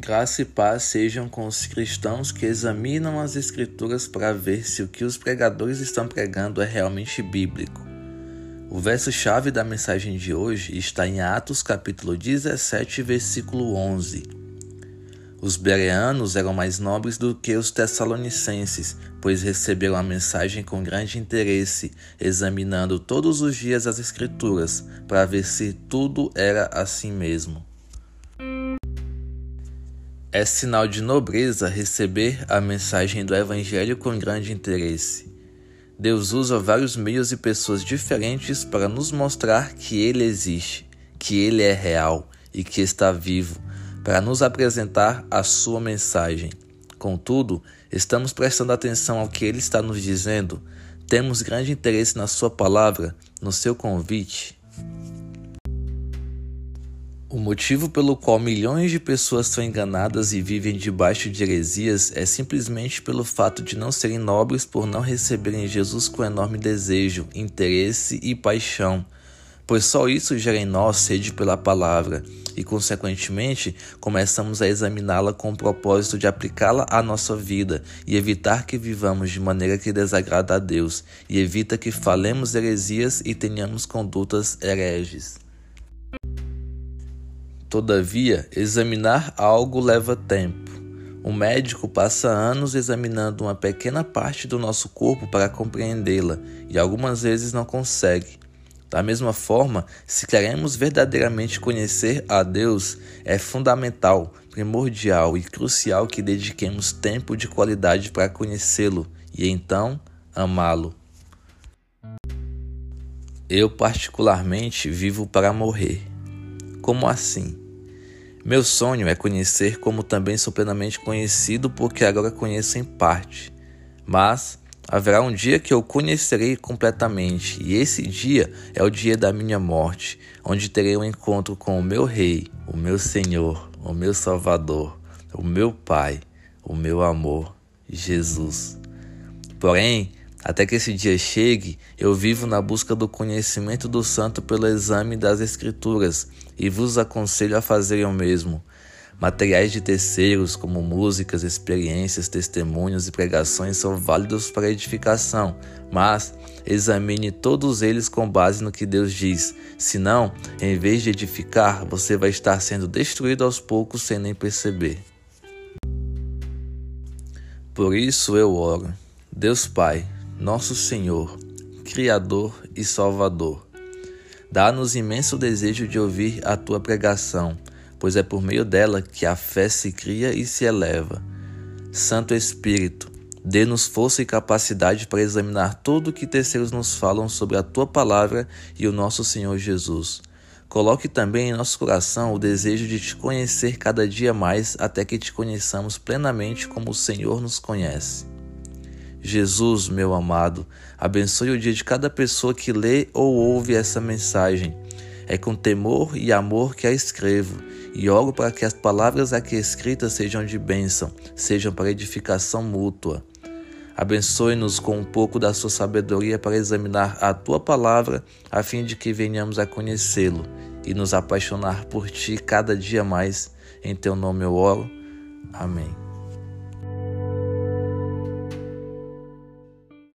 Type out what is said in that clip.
Graça e paz sejam com os cristãos que examinam as Escrituras para ver se o que os pregadores estão pregando é realmente bíblico. O verso-chave da mensagem de hoje está em Atos capítulo 17, versículo 11. Os bereanos eram mais nobres do que os tessalonicenses, pois receberam a mensagem com grande interesse, examinando todos os dias as Escrituras para ver se tudo era assim mesmo. É sinal de nobreza receber a mensagem do Evangelho com grande interesse. Deus usa vários meios e pessoas diferentes para nos mostrar que Ele existe, que Ele é real e que está vivo, para nos apresentar a Sua mensagem. Contudo, estamos prestando atenção ao que Ele está nos dizendo? Temos grande interesse na Sua palavra, no seu convite? O motivo pelo qual milhões de pessoas são enganadas e vivem debaixo de heresias é simplesmente pelo fato de não serem nobres por não receberem Jesus com enorme desejo, interesse e paixão, pois só isso gera em nós sede pela palavra e, consequentemente, começamos a examiná-la com o propósito de aplicá-la à nossa vida e evitar que vivamos de maneira que desagrada a Deus e evita que falemos heresias e tenhamos condutas hereges. Todavia, examinar algo leva tempo. O médico passa anos examinando uma pequena parte do nosso corpo para compreendê-la e algumas vezes não consegue. Da mesma forma, se queremos verdadeiramente conhecer a Deus, é fundamental, primordial e crucial que dediquemos tempo de qualidade para conhecê-lo e então amá-lo. Eu, particularmente, vivo para morrer. Como assim? Meu sonho é conhecer como também sou plenamente conhecido, porque agora conheço em parte. Mas haverá um dia que eu conhecerei completamente, e esse dia é o dia da minha morte, onde terei um encontro com o meu Rei, o meu Senhor, o meu Salvador, o meu Pai, o meu amor, Jesus. Porém, até que esse dia chegue, eu vivo na busca do conhecimento do Santo pelo exame das Escrituras e vos aconselho a fazerem o mesmo. Materiais de terceiros, como músicas, experiências, testemunhos e pregações, são válidos para edificação, mas examine todos eles com base no que Deus diz. Senão, em vez de edificar, você vai estar sendo destruído aos poucos sem nem perceber. Por isso eu oro. Deus Pai, nosso Senhor, Criador e Salvador. Dá-nos imenso desejo de ouvir a tua pregação, pois é por meio dela que a fé se cria e se eleva. Santo Espírito, dê-nos força e capacidade para examinar tudo o que terceiros nos falam sobre a tua palavra e o nosso Senhor Jesus. Coloque também em nosso coração o desejo de te conhecer cada dia mais até que te conheçamos plenamente como o Senhor nos conhece. Jesus, meu amado, abençoe o dia de cada pessoa que lê ou ouve essa mensagem. É com temor e amor que a escrevo, e oro para que as palavras aqui escritas sejam de bênção, sejam para edificação mútua. Abençoe-nos com um pouco da sua sabedoria para examinar a tua palavra, a fim de que venhamos a conhecê-lo e nos apaixonar por ti cada dia mais. Em teu nome eu oro. Amém.